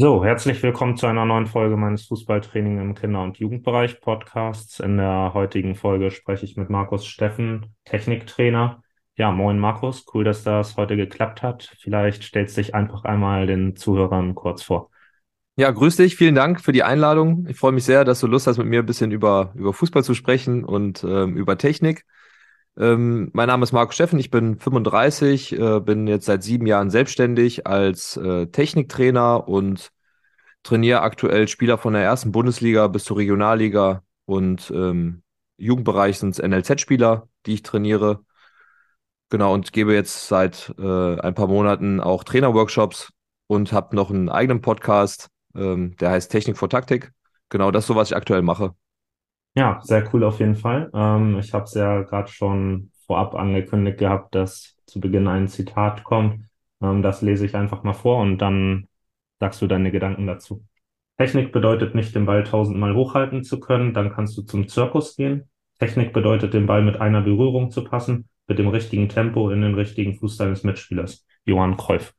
So, herzlich willkommen zu einer neuen Folge meines Fußballtraining im Kinder- und Jugendbereich Podcasts. In der heutigen Folge spreche ich mit Markus Steffen, Techniktrainer. Ja, moin Markus, cool, dass das heute geklappt hat. Vielleicht stellst dich einfach einmal den Zuhörern kurz vor. Ja, grüß dich, vielen Dank für die Einladung. Ich freue mich sehr, dass du Lust hast, mit mir ein bisschen über, über Fußball zu sprechen und ähm, über Technik. Ähm, mein Name ist Markus Steffen, ich bin 35, äh, bin jetzt seit sieben Jahren selbstständig als äh, Techniktrainer und trainiere aktuell Spieler von der ersten Bundesliga bis zur Regionalliga und ähm, Jugendbereich sind es NLZ-Spieler, die ich trainiere. Genau, und gebe jetzt seit äh, ein paar Monaten auch Trainerworkshops und habe noch einen eigenen Podcast, ähm, der heißt Technik vor Taktik. Genau, das ist so, was ich aktuell mache. Ja, sehr cool auf jeden Fall. Ähm, ich habe es ja gerade schon vorab angekündigt gehabt, dass zu Beginn ein Zitat kommt. Ähm, das lese ich einfach mal vor und dann sagst du deine Gedanken dazu. Technik bedeutet nicht, den Ball tausendmal hochhalten zu können, dann kannst du zum Zirkus gehen. Technik bedeutet, den Ball mit einer Berührung zu passen, mit dem richtigen Tempo in den richtigen Fuß deines Mitspielers. Johann Cruyff.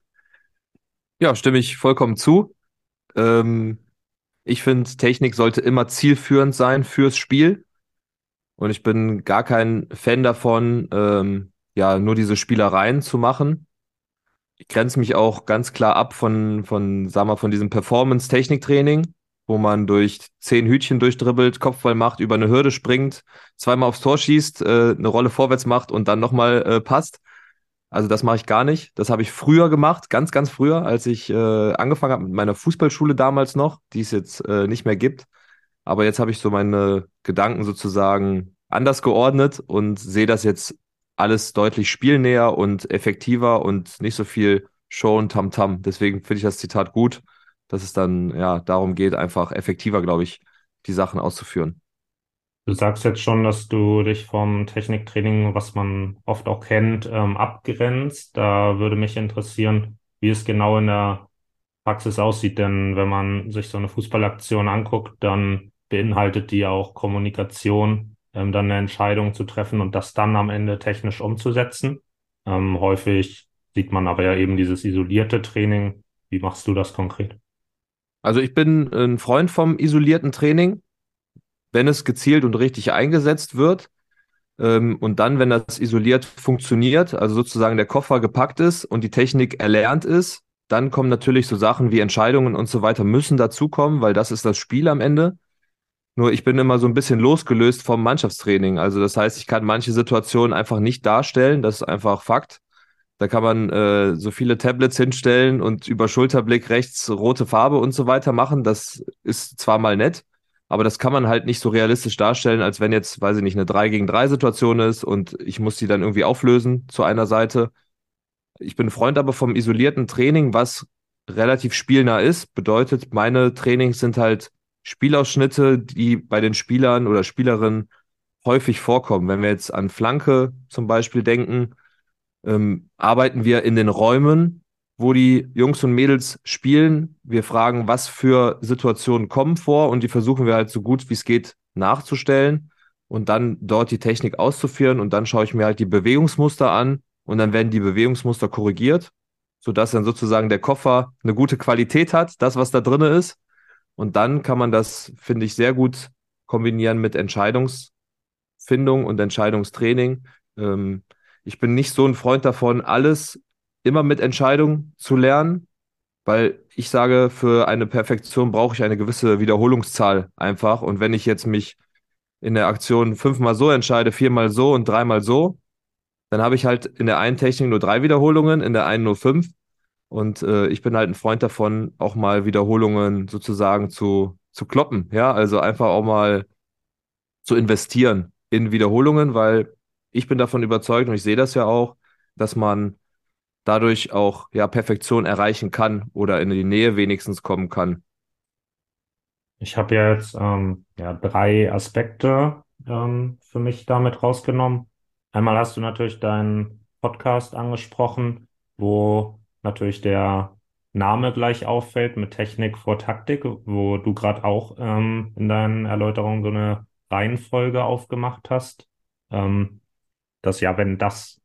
Ja, stimme ich vollkommen zu. Ähm, ich finde, Technik sollte immer zielführend sein fürs Spiel. Und ich bin gar kein Fan davon, ähm, ja, nur diese Spielereien zu machen. Ich grenze mich auch ganz klar ab von, von, sag mal, von diesem Performance-Technik-Training, wo man durch zehn Hütchen durchdribbelt, Kopfball macht, über eine Hürde springt, zweimal aufs Tor schießt, äh, eine Rolle vorwärts macht und dann nochmal äh, passt. Also das mache ich gar nicht. Das habe ich früher gemacht, ganz, ganz früher, als ich äh, angefangen habe mit meiner Fußballschule damals noch, die es jetzt äh, nicht mehr gibt. Aber jetzt habe ich so meine Gedanken sozusagen anders geordnet und sehe das jetzt alles deutlich spielnäher und effektiver und nicht so viel Show und Tamtam. Deswegen finde ich das Zitat gut, dass es dann ja darum geht, einfach effektiver, glaube ich, die Sachen auszuführen. Du sagst jetzt schon, dass du dich vom Techniktraining, was man oft auch kennt, ähm, abgrenzt. Da würde mich interessieren, wie es genau in der Praxis aussieht. Denn wenn man sich so eine Fußballaktion anguckt, dann beinhaltet die auch Kommunikation, ähm, dann eine Entscheidung zu treffen und das dann am Ende technisch umzusetzen. Ähm, häufig sieht man aber ja eben dieses isolierte Training. Wie machst du das konkret? Also ich bin ein Freund vom isolierten Training wenn es gezielt und richtig eingesetzt wird. Ähm, und dann, wenn das isoliert funktioniert, also sozusagen der Koffer gepackt ist und die Technik erlernt ist, dann kommen natürlich so Sachen wie Entscheidungen und so weiter müssen dazukommen, weil das ist das Spiel am Ende. Nur ich bin immer so ein bisschen losgelöst vom Mannschaftstraining. Also das heißt, ich kann manche Situationen einfach nicht darstellen. Das ist einfach Fakt. Da kann man äh, so viele Tablets hinstellen und über Schulterblick rechts rote Farbe und so weiter machen. Das ist zwar mal nett, aber das kann man halt nicht so realistisch darstellen, als wenn jetzt, weiß ich nicht, eine 3 gegen 3 Situation ist und ich muss die dann irgendwie auflösen zu einer Seite. Ich bin Freund aber vom isolierten Training, was relativ spielnah ist. Bedeutet, meine Trainings sind halt Spielausschnitte, die bei den Spielern oder Spielerinnen häufig vorkommen. Wenn wir jetzt an Flanke zum Beispiel denken, ähm, arbeiten wir in den Räumen, wo die Jungs und Mädels spielen. Wir fragen, was für Situationen kommen vor und die versuchen wir halt so gut wie es geht nachzustellen und dann dort die Technik auszuführen und dann schaue ich mir halt die Bewegungsmuster an und dann werden die Bewegungsmuster korrigiert, sodass dann sozusagen der Koffer eine gute Qualität hat, das, was da drin ist. Und dann kann man das, finde ich, sehr gut kombinieren mit Entscheidungsfindung und Entscheidungstraining. Ähm, ich bin nicht so ein Freund davon, alles immer mit Entscheidung zu lernen, weil ich sage, für eine Perfektion brauche ich eine gewisse Wiederholungszahl einfach. Und wenn ich jetzt mich in der Aktion fünfmal so entscheide, viermal so und dreimal so, dann habe ich halt in der einen Technik nur drei Wiederholungen, in der einen nur fünf. Und äh, ich bin halt ein Freund davon, auch mal Wiederholungen sozusagen zu, zu kloppen. Ja, also einfach auch mal zu investieren in Wiederholungen, weil ich bin davon überzeugt und ich sehe das ja auch, dass man dadurch auch ja Perfektion erreichen kann oder in die Nähe wenigstens kommen kann. Ich habe jetzt ähm, ja, drei Aspekte ähm, für mich damit rausgenommen. Einmal hast du natürlich deinen Podcast angesprochen, wo natürlich der Name gleich auffällt mit Technik vor Taktik, wo du gerade auch ähm, in deinen Erläuterungen so eine Reihenfolge aufgemacht hast. Ähm, dass ja, wenn das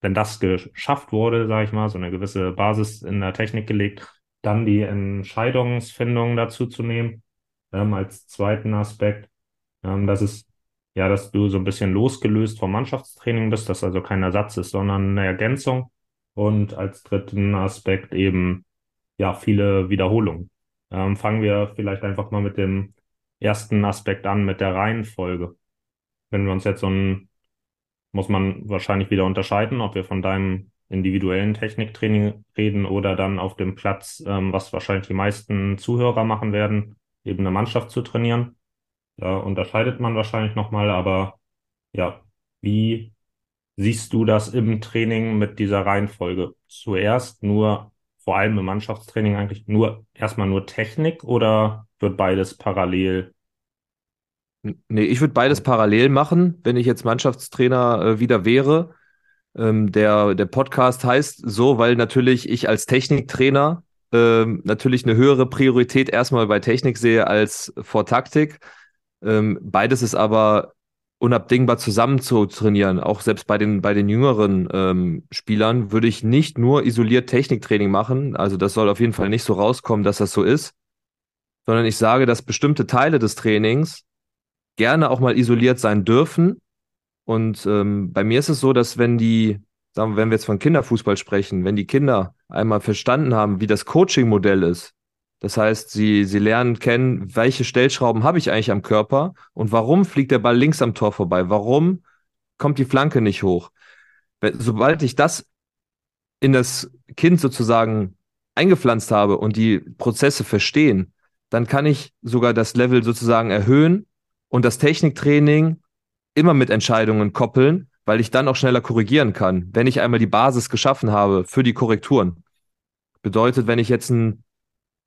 wenn das geschafft wurde, sage ich mal, so eine gewisse Basis in der Technik gelegt, dann die Entscheidungsfindung dazu zu nehmen, ähm, als zweiten Aspekt. Ähm, das ist ja, dass du so ein bisschen losgelöst vom Mannschaftstraining bist, dass also kein Ersatz ist, sondern eine Ergänzung. Und als dritten Aspekt eben, ja, viele Wiederholungen. Ähm, fangen wir vielleicht einfach mal mit dem ersten Aspekt an, mit der Reihenfolge. Wenn wir uns jetzt so ein, muss man wahrscheinlich wieder unterscheiden, ob wir von deinem individuellen Techniktraining reden oder dann auf dem Platz, ähm, was wahrscheinlich die meisten Zuhörer machen werden, eben eine Mannschaft zu trainieren. Da unterscheidet man wahrscheinlich nochmal, aber ja, wie siehst du das im Training mit dieser Reihenfolge? Zuerst nur, vor allem im Mannschaftstraining eigentlich nur, erstmal nur Technik oder wird beides parallel? Nee, ich würde beides parallel machen, wenn ich jetzt Mannschaftstrainer äh, wieder wäre. Ähm, der, der Podcast heißt so, weil natürlich ich als Techniktrainer ähm, natürlich eine höhere Priorität erstmal bei Technik sehe als vor Taktik. Ähm, beides ist aber unabdingbar zusammen zu trainieren. Auch selbst bei den, bei den jüngeren ähm, Spielern würde ich nicht nur isoliert Techniktraining machen. Also das soll auf jeden Fall nicht so rauskommen, dass das so ist, sondern ich sage, dass bestimmte Teile des Trainings gerne auch mal isoliert sein dürfen. Und ähm, bei mir ist es so, dass wenn die, sagen wir, wenn wir jetzt von Kinderfußball sprechen, wenn die Kinder einmal verstanden haben, wie das Coaching-Modell ist, das heißt, sie, sie lernen kennen, welche Stellschrauben habe ich eigentlich am Körper und warum fliegt der Ball links am Tor vorbei? Warum kommt die Flanke nicht hoch? Sobald ich das in das Kind sozusagen eingepflanzt habe und die Prozesse verstehen, dann kann ich sogar das Level sozusagen erhöhen und das Techniktraining immer mit Entscheidungen koppeln, weil ich dann auch schneller korrigieren kann, wenn ich einmal die Basis geschaffen habe für die Korrekturen. Bedeutet, wenn ich jetzt ein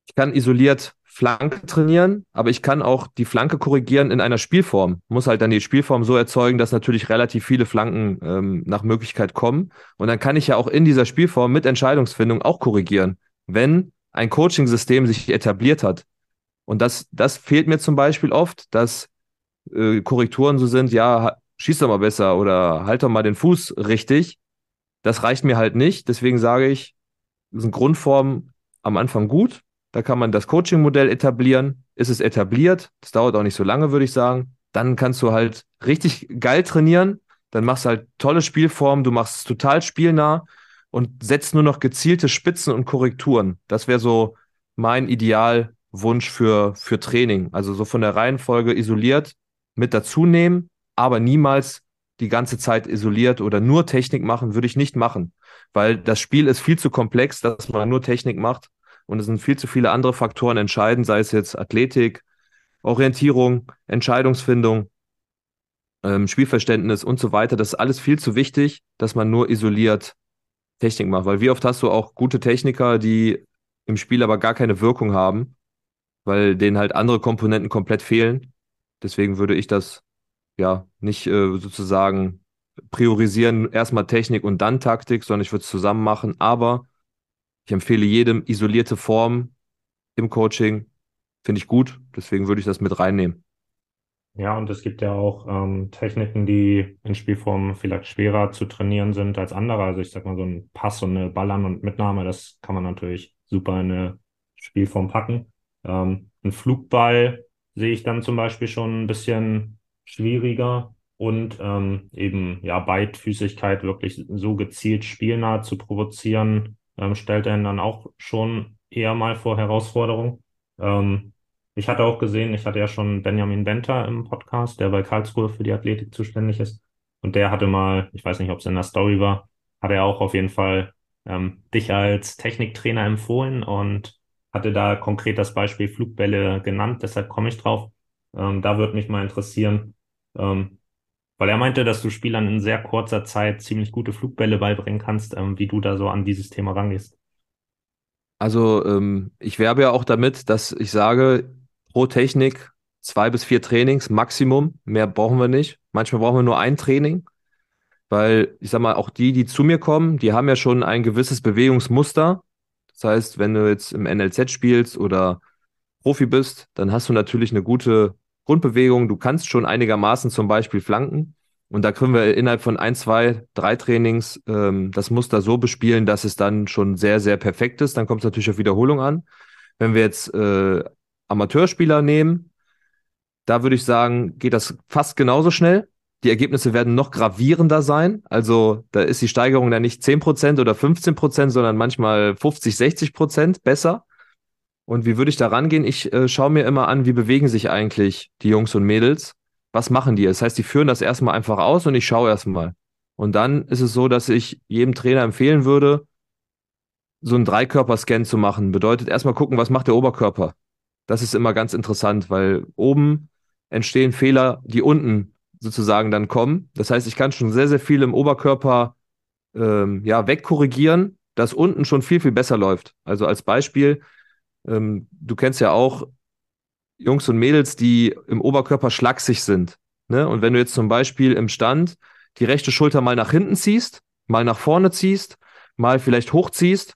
ich kann isoliert Flanke trainieren, aber ich kann auch die Flanke korrigieren in einer Spielform. Muss halt dann die Spielform so erzeugen, dass natürlich relativ viele Flanken ähm, nach Möglichkeit kommen. Und dann kann ich ja auch in dieser Spielform mit Entscheidungsfindung auch korrigieren, wenn ein Coaching-System sich etabliert hat. Und das, das fehlt mir zum Beispiel oft, dass äh, Korrekturen so sind, ja, schieß doch mal besser oder halt doch mal den Fuß richtig. Das reicht mir halt nicht. Deswegen sage ich, sind Grundformen am Anfang gut, da kann man das Coaching-Modell etablieren. Ist es etabliert? Das dauert auch nicht so lange, würde ich sagen. Dann kannst du halt richtig geil trainieren. Dann machst du halt tolle Spielformen. Du machst es total spielnah und setzt nur noch gezielte Spitzen und Korrekturen. Das wäre so mein Idealwunsch für, für Training. Also so von der Reihenfolge isoliert mit dazu nehmen, aber niemals die ganze Zeit isoliert oder nur Technik machen, würde ich nicht machen. Weil das Spiel ist viel zu komplex, dass man nur Technik macht. Und es sind viel zu viele andere Faktoren entscheidend, sei es jetzt Athletik, Orientierung, Entscheidungsfindung, ähm, Spielverständnis und so weiter. Das ist alles viel zu wichtig, dass man nur isoliert Technik macht. Weil wie oft hast du auch gute Techniker, die im Spiel aber gar keine Wirkung haben, weil denen halt andere Komponenten komplett fehlen. Deswegen würde ich das ja nicht äh, sozusagen priorisieren, erstmal Technik und dann Taktik, sondern ich würde es zusammen machen. Aber ich empfehle jedem isolierte Form im Coaching. Finde ich gut. Deswegen würde ich das mit reinnehmen. Ja, und es gibt ja auch ähm, Techniken, die in Spielform vielleicht schwerer zu trainieren sind als andere. Also ich sag mal, so ein Pass und eine Ballern und Mitnahme, das kann man natürlich super in eine Spielform packen. Ähm, ein Flugball sehe ich dann zum Beispiel schon ein bisschen schwieriger und ähm, eben ja Beidfüßigkeit wirklich so gezielt spielnah zu provozieren, ähm, stellt einen dann auch schon eher mal vor Herausforderungen. Ähm, ich hatte auch gesehen, ich hatte ja schon Benjamin Benter im Podcast, der bei Karlsruhe für die Athletik zuständig ist. Und der hatte mal, ich weiß nicht, ob es in der Story war, hat er auch auf jeden Fall ähm, dich als Techniktrainer empfohlen und hatte da konkret das Beispiel Flugbälle genannt. Deshalb komme ich drauf. Ähm, da würde mich mal interessieren, ähm, weil er meinte, dass du Spielern in sehr kurzer Zeit ziemlich gute Flugbälle beibringen kannst, ähm, wie du da so an dieses Thema rangehst. Also ähm, ich werbe ja auch damit, dass ich sage, pro Technik zwei bis vier Trainings Maximum. Mehr brauchen wir nicht. Manchmal brauchen wir nur ein Training, weil ich sag mal, auch die, die zu mir kommen, die haben ja schon ein gewisses Bewegungsmuster. Das heißt, wenn du jetzt im NLZ spielst oder Profi bist, dann hast du natürlich eine gute Grundbewegung. Du kannst schon einigermaßen zum Beispiel flanken. Und da können wir innerhalb von ein, zwei, drei Trainings ähm, das Muster so bespielen, dass es dann schon sehr, sehr perfekt ist. Dann kommt es natürlich auf Wiederholung an. Wenn wir jetzt äh, Amateurspieler nehmen, da würde ich sagen, geht das fast genauso schnell. Die Ergebnisse werden noch gravierender sein. Also da ist die Steigerung dann nicht 10% oder 15%, sondern manchmal 50, 60% besser. Und wie würde ich da rangehen? Ich äh, schaue mir immer an, wie bewegen sich eigentlich die Jungs und Mädels. Was machen die? Das heißt, die führen das erstmal einfach aus und ich schaue erstmal. Und dann ist es so, dass ich jedem Trainer empfehlen würde, so einen Dreikörper-Scan zu machen. Bedeutet erstmal gucken, was macht der Oberkörper. Das ist immer ganz interessant, weil oben entstehen Fehler, die unten sozusagen dann kommen. Das heißt, ich kann schon sehr, sehr viel im Oberkörper ähm, ja, wegkorrigieren, dass unten schon viel, viel besser läuft. Also als Beispiel, ähm, du kennst ja auch Jungs und Mädels, die im Oberkörper schlaksig sind. Ne? Und wenn du jetzt zum Beispiel im Stand die rechte Schulter mal nach hinten ziehst, mal nach vorne ziehst, mal vielleicht hochziehst,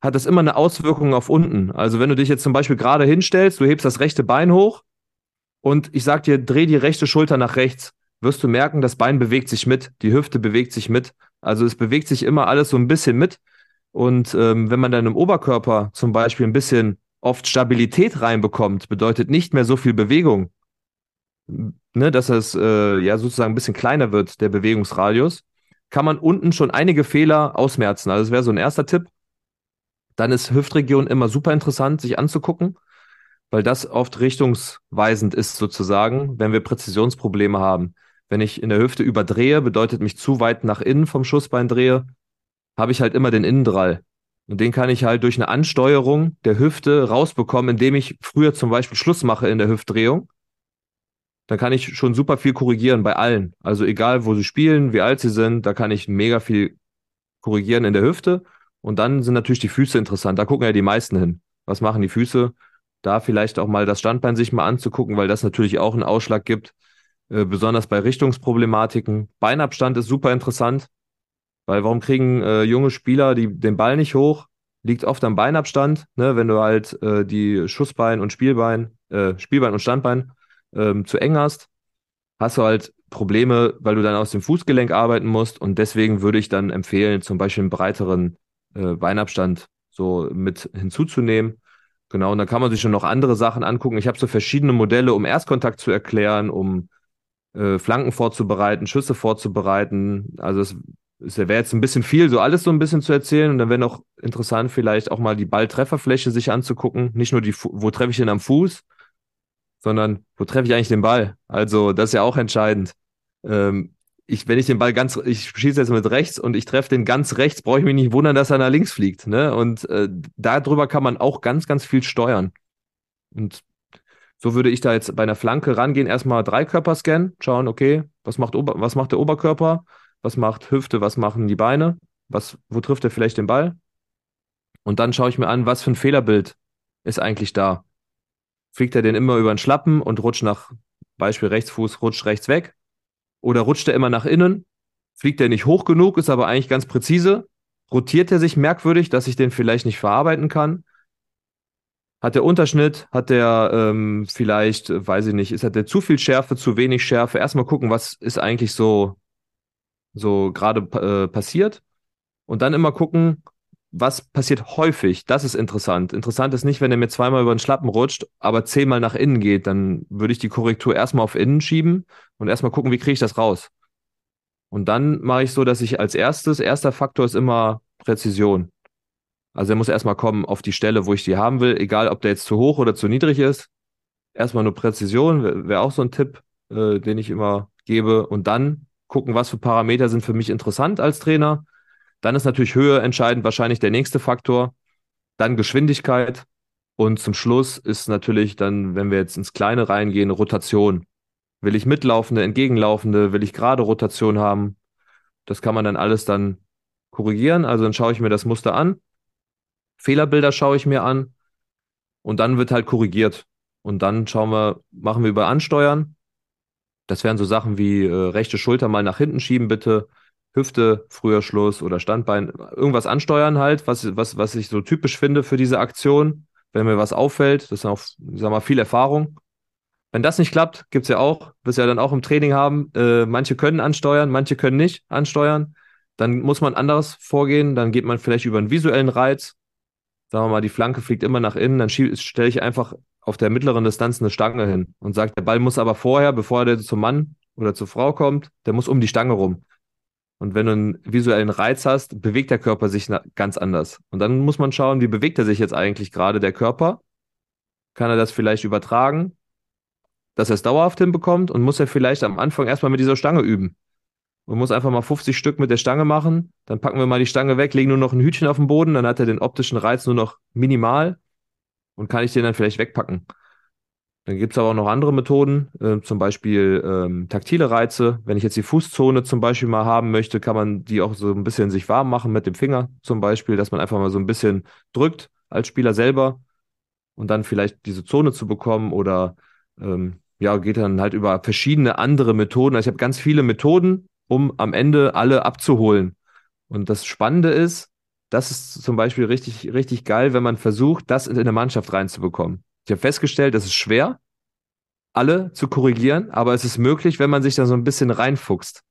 hat das immer eine Auswirkung auf unten. Also wenn du dich jetzt zum Beispiel gerade hinstellst, du hebst das rechte Bein hoch und ich sag dir, dreh die rechte Schulter nach rechts, wirst du merken, das Bein bewegt sich mit, die Hüfte bewegt sich mit. Also es bewegt sich immer alles so ein bisschen mit. Und ähm, wenn man dann im Oberkörper zum Beispiel ein bisschen oft Stabilität reinbekommt, bedeutet nicht mehr so viel Bewegung, ne, dass es äh, ja sozusagen ein bisschen kleiner wird, der Bewegungsradius, kann man unten schon einige Fehler ausmerzen. Also das wäre so ein erster Tipp. Dann ist Hüftregion immer super interessant, sich anzugucken, weil das oft richtungsweisend ist sozusagen, wenn wir Präzisionsprobleme haben. Wenn ich in der Hüfte überdrehe, bedeutet mich zu weit nach innen vom Schussbein drehe, habe ich halt immer den Innendrall. Und den kann ich halt durch eine Ansteuerung der Hüfte rausbekommen, indem ich früher zum Beispiel Schluss mache in der Hüftdrehung. Dann kann ich schon super viel korrigieren bei allen. Also egal, wo sie spielen, wie alt sie sind, da kann ich mega viel korrigieren in der Hüfte. Und dann sind natürlich die Füße interessant. Da gucken ja die meisten hin. Was machen die Füße? Da vielleicht auch mal das Standbein sich mal anzugucken, weil das natürlich auch einen Ausschlag gibt, äh, besonders bei Richtungsproblematiken. Beinabstand ist super interessant. Weil warum kriegen äh, junge Spieler die, den Ball nicht hoch? Liegt oft am Beinabstand, ne? wenn du halt äh, die Schussbein und Spielbein, äh, Spielbein und Standbein ähm, zu eng hast, hast du halt Probleme, weil du dann aus dem Fußgelenk arbeiten musst. Und deswegen würde ich dann empfehlen, zum Beispiel einen breiteren äh, Beinabstand so mit hinzuzunehmen. Genau, und dann kann man sich schon noch andere Sachen angucken. Ich habe so verschiedene Modelle, um Erstkontakt zu erklären, um äh, Flanken vorzubereiten, Schüsse vorzubereiten. Also es es wäre jetzt ein bisschen viel, so alles so ein bisschen zu erzählen. Und dann wäre noch interessant, vielleicht auch mal die Balltrefferfläche sich anzugucken. Nicht nur die, wo treffe ich den am Fuß, sondern wo treffe ich eigentlich den Ball? Also, das ist ja auch entscheidend. Ähm, ich, wenn ich den Ball ganz, ich schieße jetzt mit rechts und ich treffe den ganz rechts, brauche ich mich nicht wundern, dass er nach links fliegt. Ne? Und äh, darüber kann man auch ganz, ganz viel steuern. Und so würde ich da jetzt bei einer Flanke rangehen, erstmal Dreikörper-Scan, schauen, okay, was macht, Ober was macht der Oberkörper? was macht Hüfte, was machen die Beine, was, wo trifft er vielleicht den Ball? Und dann schaue ich mir an, was für ein Fehlerbild ist eigentlich da. Fliegt er den immer über den Schlappen und rutscht nach, Beispiel Rechtsfuß, rutscht rechts weg? Oder rutscht er immer nach innen? Fliegt er nicht hoch genug, ist aber eigentlich ganz präzise? Rotiert er sich merkwürdig, dass ich den vielleicht nicht verarbeiten kann? Hat der Unterschnitt, hat der ähm, vielleicht, weiß ich nicht, ist hat der zu viel Schärfe, zu wenig Schärfe? Erstmal gucken, was ist eigentlich so so gerade äh, passiert. Und dann immer gucken, was passiert häufig. Das ist interessant. Interessant ist nicht, wenn er mir zweimal über den Schlappen rutscht, aber zehnmal nach innen geht, dann würde ich die Korrektur erstmal auf innen schieben und erstmal gucken, wie kriege ich das raus. Und dann mache ich so, dass ich als erstes, erster Faktor ist immer Präzision. Also er muss erstmal kommen auf die Stelle, wo ich die haben will, egal ob der jetzt zu hoch oder zu niedrig ist. Erstmal nur Präzision, wäre wär auch so ein Tipp, äh, den ich immer gebe. Und dann gucken, was für Parameter sind für mich interessant als Trainer. Dann ist natürlich Höhe entscheidend, wahrscheinlich der nächste Faktor. Dann Geschwindigkeit. Und zum Schluss ist natürlich dann, wenn wir jetzt ins Kleine reingehen, Rotation. Will ich mitlaufende, entgegenlaufende, will ich gerade Rotation haben? Das kann man dann alles dann korrigieren. Also dann schaue ich mir das Muster an. Fehlerbilder schaue ich mir an. Und dann wird halt korrigiert. Und dann schauen wir, machen wir über Ansteuern. Das wären so Sachen wie äh, rechte Schulter mal nach hinten schieben, bitte. Hüfte, früher Schluss oder Standbein, irgendwas ansteuern halt, was, was, was ich so typisch finde für diese Aktion, wenn mir was auffällt. Das ist auch, sag mal, viel Erfahrung. Wenn das nicht klappt, gibt es ja auch, wirst ja dann auch im Training haben, äh, manche können ansteuern, manche können nicht ansteuern. Dann muss man anders vorgehen, dann geht man vielleicht über einen visuellen Reiz. Sagen wir mal, die Flanke fliegt immer nach innen, dann stelle ich einfach auf der mittleren Distanz eine Stange hin und sage, der Ball muss aber vorher, bevor der zum Mann oder zur Frau kommt, der muss um die Stange rum. Und wenn du einen visuellen Reiz hast, bewegt der Körper sich ganz anders. Und dann muss man schauen, wie bewegt er sich jetzt eigentlich gerade, der Körper? Kann er das vielleicht übertragen, dass er es dauerhaft hinbekommt und muss er vielleicht am Anfang erstmal mit dieser Stange üben? Und muss einfach mal 50 Stück mit der Stange machen. Dann packen wir mal die Stange weg, legen nur noch ein Hütchen auf den Boden, dann hat er den optischen Reiz nur noch minimal und kann ich den dann vielleicht wegpacken. Dann gibt es aber auch noch andere Methoden, äh, zum Beispiel ähm, taktile Reize. Wenn ich jetzt die Fußzone zum Beispiel mal haben möchte, kann man die auch so ein bisschen sich warm machen mit dem Finger zum Beispiel, dass man einfach mal so ein bisschen drückt als Spieler selber und dann vielleicht diese Zone zu bekommen oder ähm, ja, geht dann halt über verschiedene andere Methoden. Also ich habe ganz viele Methoden, um am Ende alle abzuholen. Und das Spannende ist, das ist zum Beispiel richtig, richtig geil, wenn man versucht, das in eine Mannschaft reinzubekommen. Ich habe festgestellt, es ist schwer, alle zu korrigieren, aber es ist möglich, wenn man sich da so ein bisschen reinfuchst.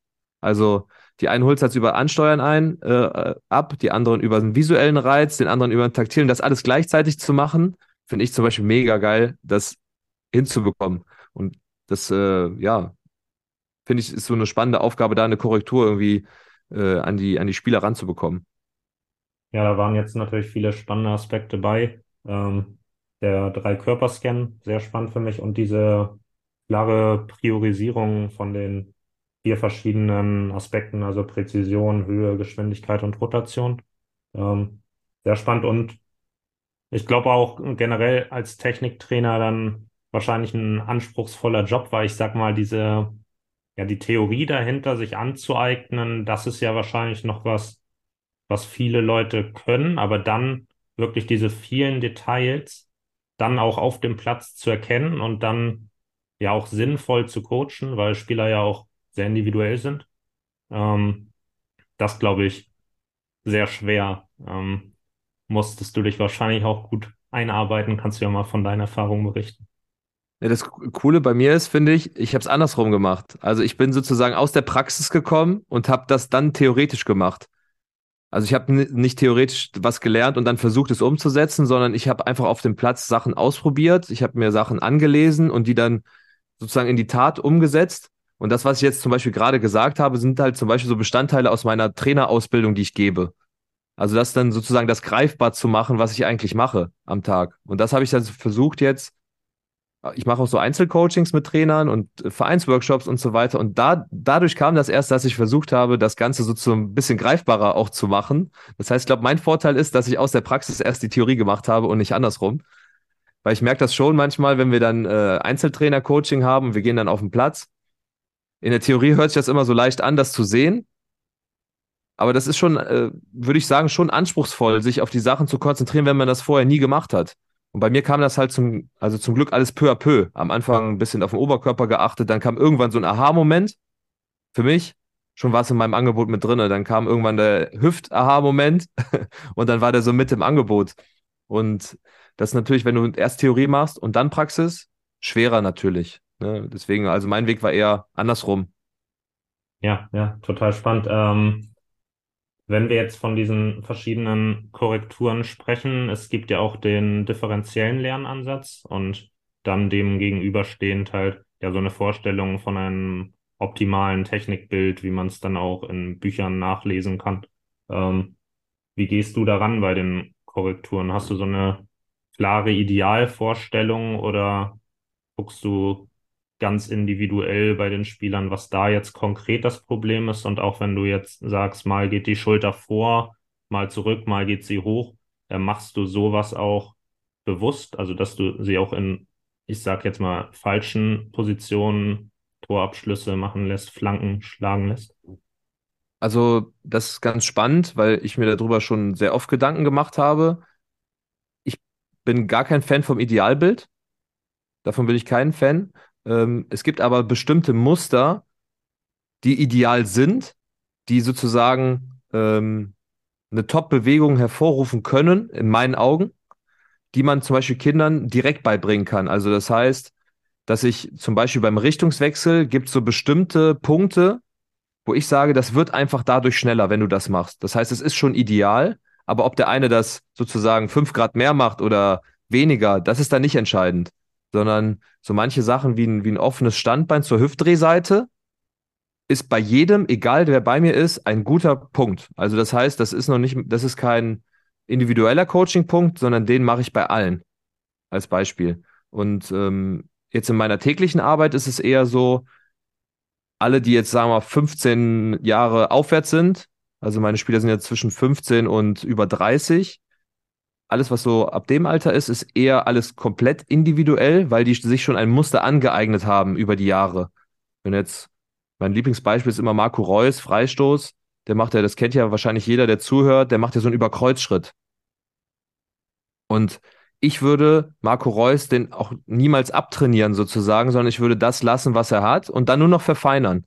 Also die einen holt es jetzt über Ansteuern ein, äh, ab, die anderen über einen visuellen Reiz, den anderen über einen taktilen. Das alles gleichzeitig zu machen, finde ich zum Beispiel mega geil, das hinzubekommen. Und das, äh, ja, finde ich, ist so eine spannende Aufgabe, da eine Korrektur irgendwie äh, an, die, an die Spieler ranzubekommen. Ja, da waren jetzt natürlich viele spannende Aspekte bei. Ähm, der Drei-Körper-Scan, sehr spannend für mich. Und diese klare Priorisierung von den vier verschiedenen Aspekten, also Präzision, Höhe, Geschwindigkeit und Rotation. Ähm, sehr spannend. Und ich glaube auch generell als Techniktrainer dann wahrscheinlich ein anspruchsvoller Job, weil ich sag mal, diese, ja, die Theorie dahinter, sich anzueignen, das ist ja wahrscheinlich noch was, was viele Leute können, aber dann wirklich diese vielen Details dann auch auf dem Platz zu erkennen und dann ja auch sinnvoll zu coachen, weil Spieler ja auch sehr individuell sind. Ähm, das glaube ich sehr schwer. Ähm, musstest du dich wahrscheinlich auch gut einarbeiten. Kannst du ja mal von deiner Erfahrung berichten. Ja, das Coole bei mir ist, finde ich, ich habe es andersrum gemacht. Also ich bin sozusagen aus der Praxis gekommen und habe das dann theoretisch gemacht. Also ich habe nicht theoretisch was gelernt und dann versucht es umzusetzen, sondern ich habe einfach auf dem Platz Sachen ausprobiert. Ich habe mir Sachen angelesen und die dann sozusagen in die Tat umgesetzt. Und das, was ich jetzt zum Beispiel gerade gesagt habe, sind halt zum Beispiel so Bestandteile aus meiner Trainerausbildung, die ich gebe. Also das dann sozusagen das greifbar zu machen, was ich eigentlich mache am Tag. Und das habe ich dann versucht jetzt ich mache auch so Einzelcoachings mit Trainern und äh, Vereinsworkshops und so weiter. Und da, dadurch kam das erst, dass ich versucht habe, das Ganze so zu ein bisschen greifbarer auch zu machen. Das heißt, ich glaube, mein Vorteil ist, dass ich aus der Praxis erst die Theorie gemacht habe und nicht andersrum. Weil ich merke das schon manchmal, wenn wir dann äh, Einzeltrainer-Coaching haben und wir gehen dann auf den Platz. In der Theorie hört sich das immer so leicht an, das zu sehen. Aber das ist schon, äh, würde ich sagen, schon anspruchsvoll, sich auf die Sachen zu konzentrieren, wenn man das vorher nie gemacht hat. Und bei mir kam das halt zum, also zum Glück alles peu à peu. Am Anfang ein bisschen auf den Oberkörper geachtet, dann kam irgendwann so ein Aha-Moment für mich. Schon war es in meinem Angebot mit drin. Dann kam irgendwann der Hüft-Aha-Moment und dann war der so mit im Angebot. Und das ist natürlich, wenn du erst Theorie machst und dann Praxis, schwerer natürlich. Ne? Deswegen, also mein Weg war eher andersrum. Ja, ja, total spannend. Ähm, wenn wir jetzt von diesen verschiedenen Korrekturen sprechen, es gibt ja auch den differenziellen Lernansatz und dann dem gegenüberstehend halt ja so eine Vorstellung von einem optimalen Technikbild, wie man es dann auch in Büchern nachlesen kann. Ähm, wie gehst du daran bei den Korrekturen? Hast du so eine klare Idealvorstellung oder guckst du ganz individuell bei den Spielern, was da jetzt konkret das Problem ist. Und auch wenn du jetzt sagst, mal geht die Schulter vor, mal zurück, mal geht sie hoch, äh, machst du sowas auch bewusst, also dass du sie auch in, ich sag jetzt mal, falschen Positionen Torabschlüsse machen lässt, Flanken schlagen lässt? Also, das ist ganz spannend, weil ich mir darüber schon sehr oft Gedanken gemacht habe. Ich bin gar kein Fan vom Idealbild. Davon bin ich kein Fan, ähm, es gibt aber bestimmte Muster, die ideal sind, die sozusagen ähm, eine Top-Bewegung hervorrufen können, in meinen Augen, die man zum Beispiel Kindern direkt beibringen kann. Also das heißt, dass ich zum Beispiel beim Richtungswechsel gibt es so bestimmte Punkte, wo ich sage, das wird einfach dadurch schneller, wenn du das machst. Das heißt, es ist schon ideal, aber ob der eine das sozusagen fünf Grad mehr macht oder weniger, das ist dann nicht entscheidend, sondern so manche Sachen wie ein, wie ein offenes Standbein zur Hüftdrehseite ist bei jedem, egal wer bei mir ist, ein guter Punkt. Also das heißt, das ist noch nicht, das ist kein individueller Coaching-Punkt, sondern den mache ich bei allen als Beispiel. Und ähm, jetzt in meiner täglichen Arbeit ist es eher so, alle, die jetzt, sagen wir mal, 15 Jahre aufwärts sind, also meine Spieler sind ja zwischen 15 und über 30, alles, was so ab dem Alter ist, ist eher alles komplett individuell, weil die sich schon ein Muster angeeignet haben über die Jahre. Wenn jetzt, mein Lieblingsbeispiel ist immer Marco Reus, Freistoß, der macht ja, das kennt ja wahrscheinlich jeder, der zuhört, der macht ja so einen Überkreuzschritt. Und ich würde Marco Reus den auch niemals abtrainieren sozusagen, sondern ich würde das lassen, was er hat und dann nur noch verfeinern.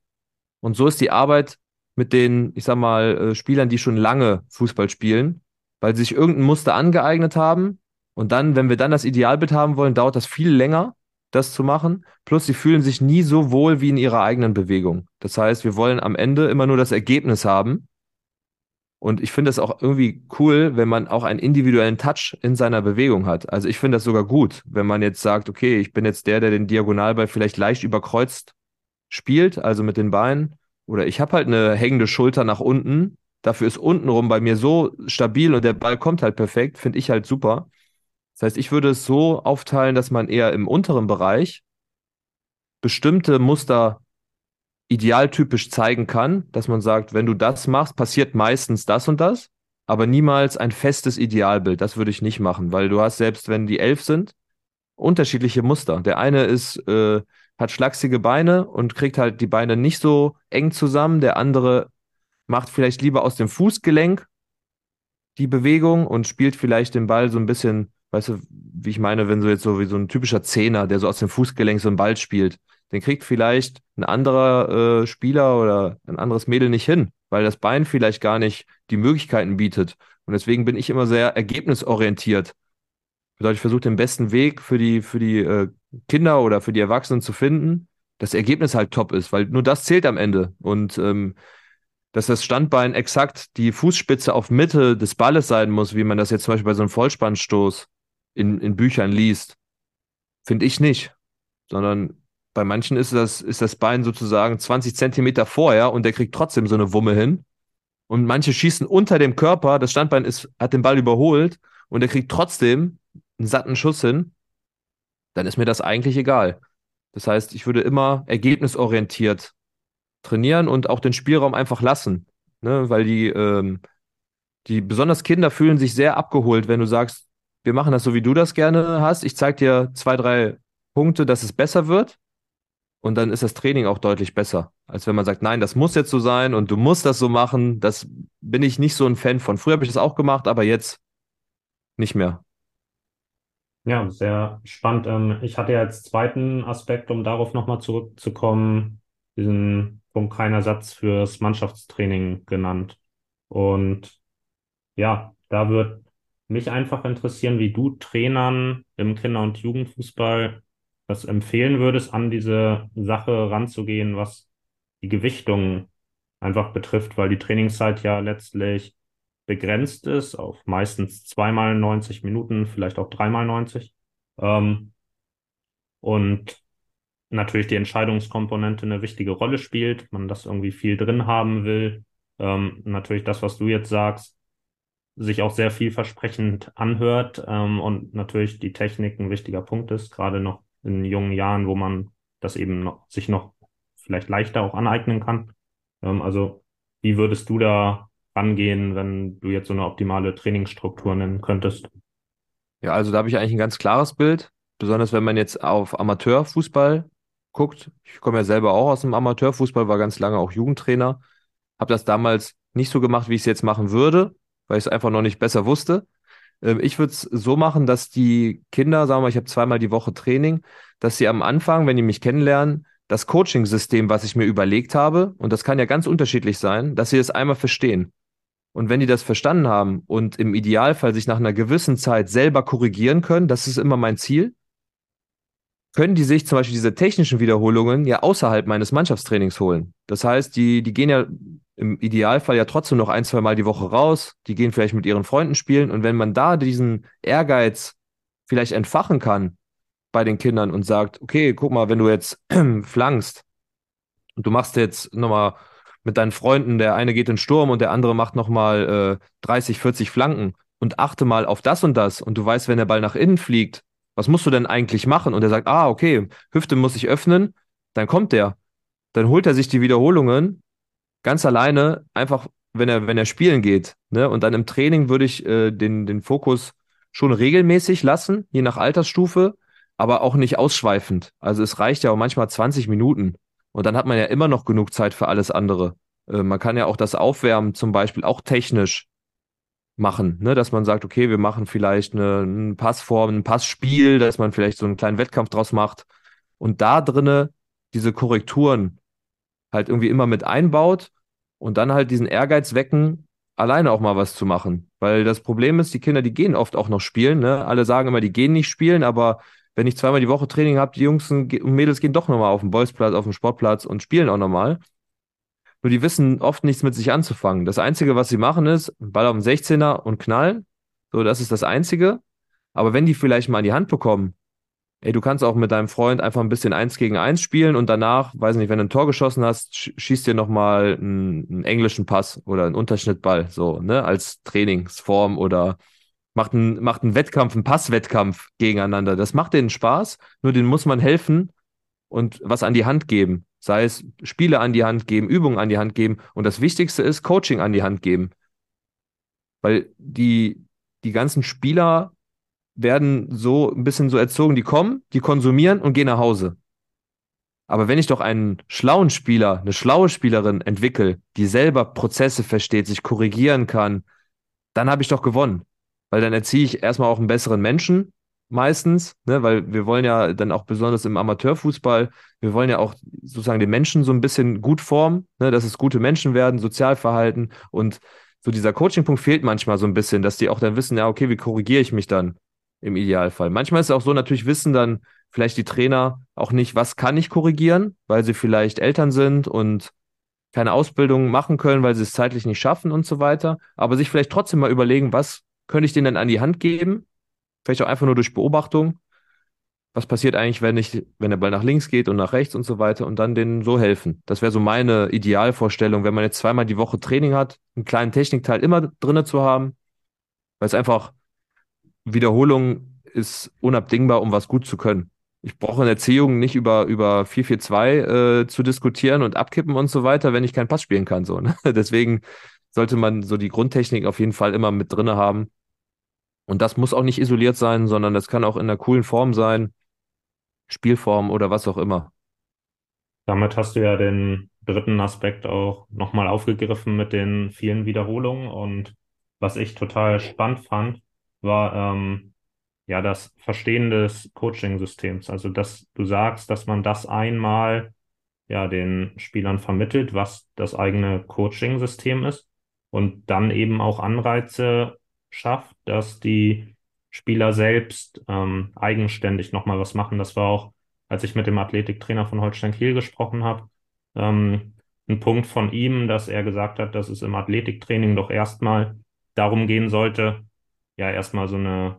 Und so ist die Arbeit mit den, ich sag mal, äh, Spielern, die schon lange Fußball spielen, weil sie sich irgendein Muster angeeignet haben. Und dann, wenn wir dann das Idealbild haben wollen, dauert das viel länger, das zu machen. Plus, sie fühlen sich nie so wohl wie in ihrer eigenen Bewegung. Das heißt, wir wollen am Ende immer nur das Ergebnis haben und ich finde es auch irgendwie cool, wenn man auch einen individuellen Touch in seiner Bewegung hat. Also ich finde das sogar gut, wenn man jetzt sagt, okay, ich bin jetzt der, der den Diagonalball vielleicht leicht überkreuzt spielt, also mit den Beinen. Oder ich habe halt eine hängende Schulter nach unten. Dafür ist untenrum bei mir so stabil und der Ball kommt halt perfekt, finde ich halt super. Das heißt, ich würde es so aufteilen, dass man eher im unteren Bereich bestimmte Muster idealtypisch zeigen kann, dass man sagt, wenn du das machst, passiert meistens das und das, aber niemals ein festes Idealbild. Das würde ich nicht machen, weil du hast selbst, wenn die elf sind, unterschiedliche Muster. Der eine ist, äh, hat schlachsige Beine und kriegt halt die Beine nicht so eng zusammen. Der andere macht vielleicht lieber aus dem Fußgelenk die Bewegung und spielt vielleicht den Ball so ein bisschen, weißt du, wie ich meine, wenn so jetzt so wie so ein typischer Zehner, der so aus dem Fußgelenk so einen Ball spielt den kriegt vielleicht ein anderer äh, Spieler oder ein anderes Mädel nicht hin, weil das Bein vielleicht gar nicht die Möglichkeiten bietet. Und deswegen bin ich immer sehr ergebnisorientiert. Bedeutet, ich versuche den besten Weg für die, für die äh, Kinder oder für die Erwachsenen zu finden, dass das Ergebnis halt top ist, weil nur das zählt am Ende. Und ähm, dass das Standbein exakt die Fußspitze auf Mitte des Balles sein muss, wie man das jetzt zum Beispiel bei so einem Vollspannstoß in, in Büchern liest, finde ich nicht. Sondern bei manchen ist das, ist das Bein sozusagen 20 Zentimeter vorher und der kriegt trotzdem so eine Wumme hin. Und manche schießen unter dem Körper, das Standbein ist, hat den Ball überholt und der kriegt trotzdem einen satten Schuss hin. Dann ist mir das eigentlich egal. Das heißt, ich würde immer ergebnisorientiert trainieren und auch den Spielraum einfach lassen. Ne? Weil die, ähm, die besonders Kinder fühlen sich sehr abgeholt, wenn du sagst, wir machen das so, wie du das gerne hast. Ich zeige dir zwei, drei Punkte, dass es besser wird. Und dann ist das Training auch deutlich besser, als wenn man sagt, nein, das muss jetzt so sein und du musst das so machen. Das bin ich nicht so ein Fan von. Früher habe ich das auch gemacht, aber jetzt nicht mehr. Ja, sehr spannend. Ähm, ich hatte ja als zweiten Aspekt, um darauf nochmal zurückzukommen, diesen Punkt keiner Satz fürs Mannschaftstraining genannt. Und ja, da wird mich einfach interessieren, wie du Trainern im Kinder- und Jugendfußball das empfehlen würdest, an diese Sache ranzugehen, was die Gewichtung einfach betrifft, weil die Trainingszeit ja letztlich begrenzt ist auf meistens zweimal 90 Minuten, vielleicht auch dreimal 90. Ähm, und natürlich die Entscheidungskomponente eine wichtige Rolle spielt, man das irgendwie viel drin haben will. Ähm, natürlich das, was du jetzt sagst, sich auch sehr vielversprechend anhört ähm, und natürlich die Technik ein wichtiger Punkt ist, gerade noch in jungen Jahren, wo man das eben noch, sich noch vielleicht leichter auch aneignen kann. Ähm, also wie würdest du da rangehen, wenn du jetzt so eine optimale Trainingsstruktur nennen könntest? Ja, also da habe ich eigentlich ein ganz klares Bild, besonders wenn man jetzt auf Amateurfußball guckt. Ich komme ja selber auch aus dem Amateurfußball, war ganz lange auch Jugendtrainer, habe das damals nicht so gemacht, wie ich es jetzt machen würde, weil ich es einfach noch nicht besser wusste. Ähm, ich würde es so machen, dass die Kinder, sagen wir mal, ich habe zweimal die Woche Training, dass sie am Anfang, wenn die mich kennenlernen, das Coaching-System, was ich mir überlegt habe, und das kann ja ganz unterschiedlich sein, dass sie das einmal verstehen. Und wenn die das verstanden haben und im Idealfall sich nach einer gewissen Zeit selber korrigieren können, das ist immer mein Ziel, können die sich zum Beispiel diese technischen Wiederholungen ja außerhalb meines Mannschaftstrainings holen. Das heißt, die, die gehen ja im Idealfall ja trotzdem noch ein, zwei Mal die Woche raus, die gehen vielleicht mit ihren Freunden spielen und wenn man da diesen Ehrgeiz vielleicht entfachen kann bei den Kindern und sagt, okay, guck mal, wenn du jetzt flankst und du machst jetzt nochmal mit deinen Freunden, der eine geht in Sturm und der andere macht nochmal äh, 30, 40 Flanken und achte mal auf das und das und du weißt, wenn der Ball nach innen fliegt, was musst du denn eigentlich machen? Und er sagt, ah, okay, Hüfte muss ich öffnen, dann kommt der. Dann holt er sich die Wiederholungen ganz alleine, einfach, wenn er, wenn er spielen geht. Ne? Und dann im Training würde ich äh, den, den Fokus schon regelmäßig lassen, je nach Altersstufe, aber auch nicht ausschweifend. Also es reicht ja auch manchmal 20 Minuten. Und dann hat man ja immer noch genug Zeit für alles andere. Äh, man kann ja auch das Aufwärmen zum Beispiel auch technisch machen, ne? dass man sagt, okay, wir machen vielleicht eine, eine Passform, ein Passspiel, dass man vielleicht so einen kleinen Wettkampf draus macht und da drinne diese Korrekturen halt irgendwie immer mit einbaut und dann halt diesen Ehrgeiz wecken, alleine auch mal was zu machen. Weil das Problem ist, die Kinder, die gehen oft auch noch spielen. Ne? Alle sagen immer, die gehen nicht spielen, aber wenn ich zweimal die Woche Training habe, die Jungs und Mädels gehen doch nochmal auf den Bolzplatz, auf den Sportplatz und spielen auch nochmal. Nur die wissen oft nichts mit sich anzufangen. Das Einzige, was sie machen, ist Ball auf den 16er und knallen. So, das ist das Einzige. Aber wenn die vielleicht mal in die Hand bekommen, ey, du kannst auch mit deinem Freund einfach ein bisschen eins gegen eins spielen und danach, weiß nicht, wenn du ein Tor geschossen hast, schießt dir nochmal einen, einen englischen Pass oder einen Unterschnittball, so, ne, als Trainingsform oder macht einen, macht einen Wettkampf, einen Passwettkampf gegeneinander. Das macht denen Spaß, nur denen muss man helfen und was an die Hand geben. Sei es Spiele an die Hand geben, Übungen an die Hand geben. Und das Wichtigste ist Coaching an die Hand geben. Weil die, die ganzen Spieler werden so ein bisschen so erzogen, die kommen, die konsumieren und gehen nach Hause. Aber wenn ich doch einen schlauen Spieler, eine schlaue Spielerin entwickle, die selber Prozesse versteht, sich korrigieren kann, dann habe ich doch gewonnen. Weil dann erziehe ich erstmal auch einen besseren Menschen, meistens, ne, weil wir wollen ja dann auch besonders im Amateurfußball, wir wollen ja auch sozusagen den Menschen so ein bisschen gut formen, ne, dass es gute Menschen werden, Sozialverhalten und so dieser Coaching-Punkt fehlt manchmal so ein bisschen, dass die auch dann wissen, ja, okay, wie korrigiere ich mich dann im Idealfall. Manchmal ist es auch so, natürlich wissen dann vielleicht die Trainer auch nicht, was kann ich korrigieren, weil sie vielleicht Eltern sind und keine Ausbildung machen können, weil sie es zeitlich nicht schaffen und so weiter, aber sich vielleicht trotzdem mal überlegen, was könnte ich denen dann an die Hand geben, Vielleicht auch einfach nur durch Beobachtung. Was passiert eigentlich, wenn ich, wenn der Ball nach links geht und nach rechts und so weiter und dann denen so helfen? Das wäre so meine Idealvorstellung, wenn man jetzt zweimal die Woche Training hat, einen kleinen Technikteil immer drinne zu haben, weil es einfach Wiederholung ist unabdingbar, um was gut zu können. Ich brauche in Erziehung nicht über, über 442 äh, zu diskutieren und abkippen und so weiter, wenn ich keinen Pass spielen kann. So, ne? Deswegen sollte man so die Grundtechnik auf jeden Fall immer mit drinne haben. Und das muss auch nicht isoliert sein, sondern das kann auch in einer coolen Form sein, Spielform oder was auch immer. Damit hast du ja den dritten Aspekt auch nochmal aufgegriffen mit den vielen Wiederholungen. Und was ich total spannend fand, war ähm, ja das Verstehen des Coaching-Systems. Also, dass du sagst, dass man das einmal ja den Spielern vermittelt, was das eigene Coaching-System ist und dann eben auch Anreize schafft, dass die Spieler selbst ähm, eigenständig nochmal was machen. Das war auch, als ich mit dem Athletiktrainer von Holstein Kiel gesprochen habe, ähm, ein Punkt von ihm, dass er gesagt hat, dass es im Athletiktraining doch erstmal darum gehen sollte, ja, erstmal so eine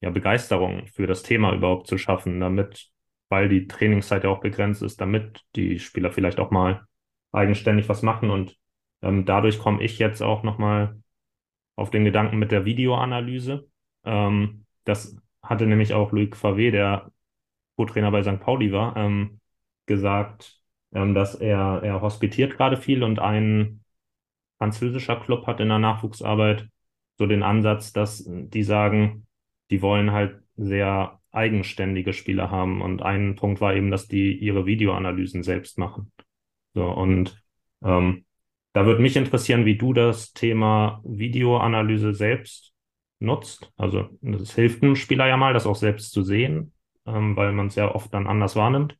ja, Begeisterung für das Thema überhaupt zu schaffen, damit, weil die Trainingszeit ja auch begrenzt ist, damit die Spieler vielleicht auch mal eigenständig was machen. Und ähm, dadurch komme ich jetzt auch nochmal auf den Gedanken mit der Videoanalyse. Ähm, das hatte nämlich auch Luc Favre, der Co-Trainer bei St. Pauli war, ähm, gesagt, ähm, dass er, er hospitiert gerade viel und ein französischer Club hat in der Nachwuchsarbeit so den Ansatz, dass die sagen, die wollen halt sehr eigenständige Spieler haben. Und ein Punkt war eben, dass die ihre Videoanalysen selbst machen. So, und ähm, da würde mich interessieren, wie du das Thema Videoanalyse selbst nutzt. Also es hilft einem Spieler ja mal, das auch selbst zu sehen, ähm, weil man es ja oft dann anders wahrnimmt.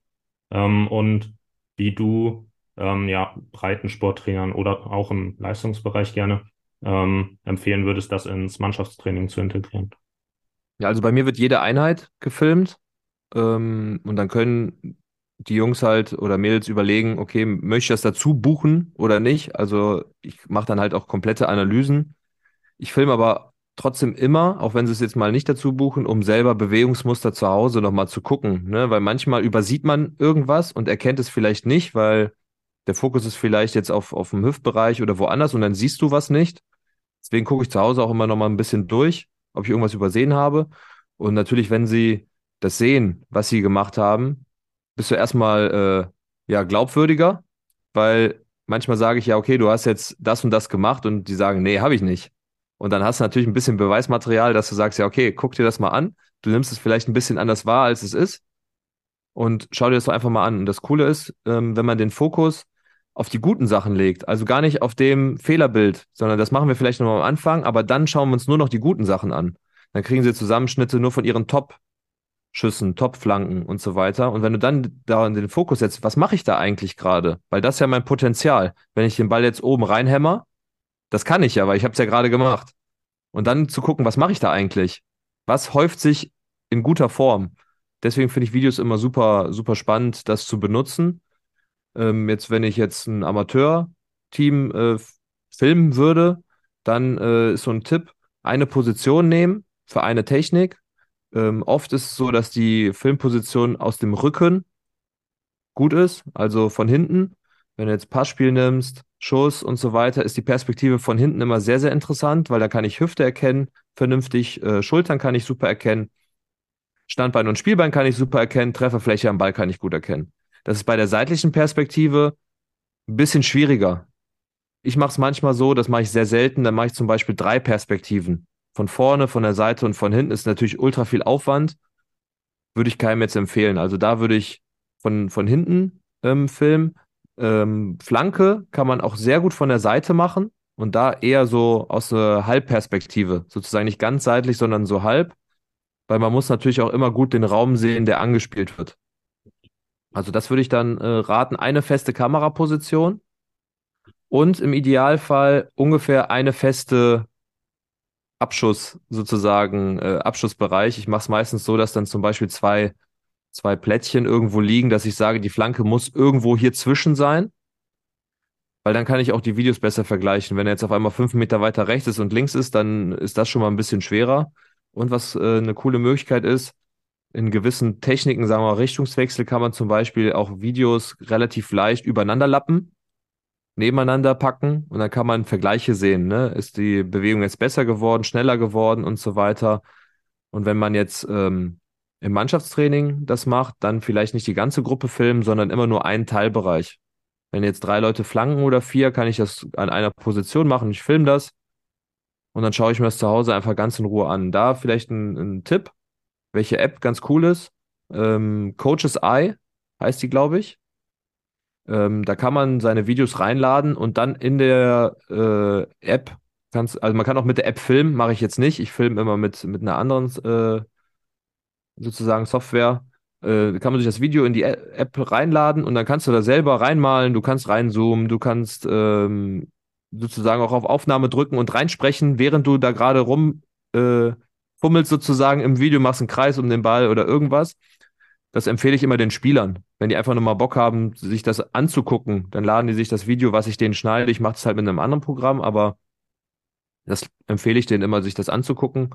Ähm, und wie du ähm, ja Breitensporttrainern oder auch im Leistungsbereich gerne ähm, empfehlen würdest, das ins Mannschaftstraining zu integrieren. Ja, also bei mir wird jede Einheit gefilmt. Ähm, und dann können die Jungs halt oder Mädels überlegen, okay, möchte ich das dazu buchen oder nicht? Also ich mache dann halt auch komplette Analysen. Ich filme aber trotzdem immer, auch wenn sie es jetzt mal nicht dazu buchen, um selber Bewegungsmuster zu Hause nochmal zu gucken. Ne? Weil manchmal übersieht man irgendwas und erkennt es vielleicht nicht, weil der Fokus ist vielleicht jetzt auf, auf dem Hüftbereich oder woanders und dann siehst du was nicht. Deswegen gucke ich zu Hause auch immer nochmal ein bisschen durch, ob ich irgendwas übersehen habe. Und natürlich, wenn sie das sehen, was sie gemacht haben, bist du erstmal äh, ja glaubwürdiger, weil manchmal sage ich ja, okay, du hast jetzt das und das gemacht und die sagen, nee, habe ich nicht. Und dann hast du natürlich ein bisschen Beweismaterial, dass du sagst, ja, okay, guck dir das mal an. Du nimmst es vielleicht ein bisschen anders wahr, als es ist. Und schau dir das doch einfach mal an. Und das Coole ist, ähm, wenn man den Fokus auf die guten Sachen legt, also gar nicht auf dem Fehlerbild, sondern das machen wir vielleicht noch am Anfang, aber dann schauen wir uns nur noch die guten Sachen an. Dann kriegen sie Zusammenschnitte nur von ihren Top-Schüssen, Top-Flanken und so weiter. Und wenn du dann da den Fokus setzt, was mache ich da eigentlich gerade? Weil das ist ja mein Potenzial. Wenn ich den Ball jetzt oben reinhämmer, das kann ich ja, weil ich habe es ja gerade gemacht. Und dann zu gucken, was mache ich da eigentlich? Was häuft sich in guter Form? Deswegen finde ich Videos immer super, super spannend, das zu benutzen. Ähm, jetzt, wenn ich jetzt ein Amateur-Team äh, filmen würde, dann äh, ist so ein Tipp, eine Position nehmen für eine Technik. Ähm, oft ist es so, dass die Filmposition aus dem Rücken gut ist, also von hinten. Wenn du jetzt Passspiel nimmst, Schuss und so weiter, ist die Perspektive von hinten immer sehr, sehr interessant, weil da kann ich Hüfte erkennen, vernünftig, äh, Schultern kann ich super erkennen, Standbein und Spielbein kann ich super erkennen, Trefferfläche am Ball kann ich gut erkennen. Das ist bei der seitlichen Perspektive ein bisschen schwieriger. Ich mache es manchmal so, das mache ich sehr selten, dann mache ich zum Beispiel drei Perspektiven. Von vorne, von der Seite und von hinten ist natürlich ultra viel Aufwand. Würde ich keinem jetzt empfehlen. Also da würde ich von, von hinten ähm, filmen. Ähm, Flanke kann man auch sehr gut von der Seite machen und da eher so aus einer Halbperspektive, sozusagen nicht ganz seitlich, sondern so halb, weil man muss natürlich auch immer gut den Raum sehen, der angespielt wird. Also das würde ich dann äh, raten, eine feste Kameraposition und im Idealfall ungefähr eine feste Abschuss sozusagen, äh, Abschussbereich. Ich mache es meistens so, dass dann zum Beispiel zwei zwei Plättchen irgendwo liegen, dass ich sage, die Flanke muss irgendwo hier zwischen sein. Weil dann kann ich auch die Videos besser vergleichen. Wenn er jetzt auf einmal fünf Meter weiter rechts ist und links ist, dann ist das schon mal ein bisschen schwerer. Und was äh, eine coole Möglichkeit ist, in gewissen Techniken, sagen wir mal Richtungswechsel, kann man zum Beispiel auch Videos relativ leicht übereinander lappen, nebeneinander packen und dann kann man Vergleiche sehen. Ne? Ist die Bewegung jetzt besser geworden, schneller geworden und so weiter. Und wenn man jetzt ähm, im Mannschaftstraining das macht, dann vielleicht nicht die ganze Gruppe filmen, sondern immer nur einen Teilbereich. Wenn jetzt drei Leute flanken oder vier, kann ich das an einer Position machen. Ich filme das und dann schaue ich mir das zu Hause einfach ganz in Ruhe an. Da vielleicht ein, ein Tipp, welche App ganz cool ist. Ähm, Coaches Eye heißt die, glaube ich. Ähm, da kann man seine Videos reinladen und dann in der äh, App kannst, also man kann auch mit der App filmen, mache ich jetzt nicht. Ich filme immer mit, mit einer anderen äh, sozusagen Software, äh, kann man sich das Video in die App reinladen und dann kannst du da selber reinmalen, du kannst reinzoomen, du kannst ähm, sozusagen auch auf Aufnahme drücken und reinsprechen, während du da gerade rum äh, fummelst sozusagen im Video, machst einen Kreis um den Ball oder irgendwas. Das empfehle ich immer den Spielern. Wenn die einfach nur mal Bock haben, sich das anzugucken, dann laden die sich das Video, was ich denen schneide. Ich mache es halt mit einem anderen Programm, aber das empfehle ich denen immer, sich das anzugucken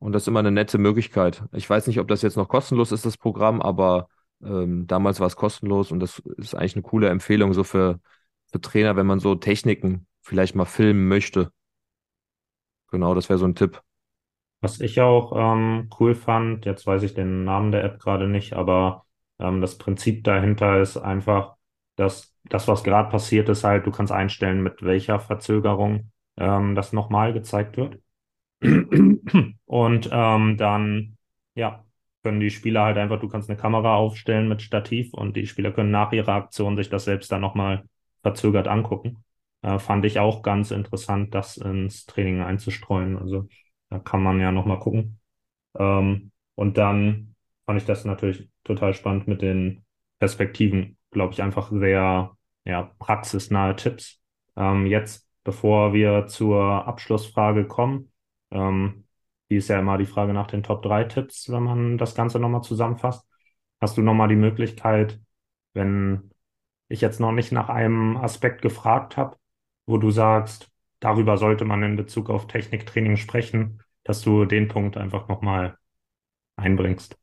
und das ist immer eine nette Möglichkeit. Ich weiß nicht, ob das jetzt noch kostenlos ist, das Programm, aber ähm, damals war es kostenlos und das ist eigentlich eine coole Empfehlung so für, für Trainer, wenn man so Techniken vielleicht mal filmen möchte. Genau, das wäre so ein Tipp. Was ich auch ähm, cool fand, jetzt weiß ich den Namen der App gerade nicht, aber ähm, das Prinzip dahinter ist einfach, dass das, was gerade passiert ist, halt, du kannst einstellen, mit welcher Verzögerung ähm, das nochmal gezeigt wird. Und ähm, dann, ja, können die Spieler halt einfach, du kannst eine Kamera aufstellen mit Stativ und die Spieler können nach ihrer Aktion sich das selbst dann nochmal verzögert angucken. Äh, fand ich auch ganz interessant, das ins Training einzustreuen. Also da kann man ja nochmal gucken. Ähm, und dann fand ich das natürlich total spannend mit den Perspektiven, glaube ich, einfach sehr ja, praxisnahe Tipps. Ähm, jetzt, bevor wir zur Abschlussfrage kommen, ähm, die ist ja immer die Frage nach den Top 3 Tipps, wenn man das Ganze nochmal zusammenfasst. hast du nochmal die Möglichkeit, wenn ich jetzt noch nicht nach einem Aspekt gefragt habe, wo du sagst, darüber sollte man in Bezug auf Techniktraining sprechen, dass du den Punkt einfach nochmal einbringst.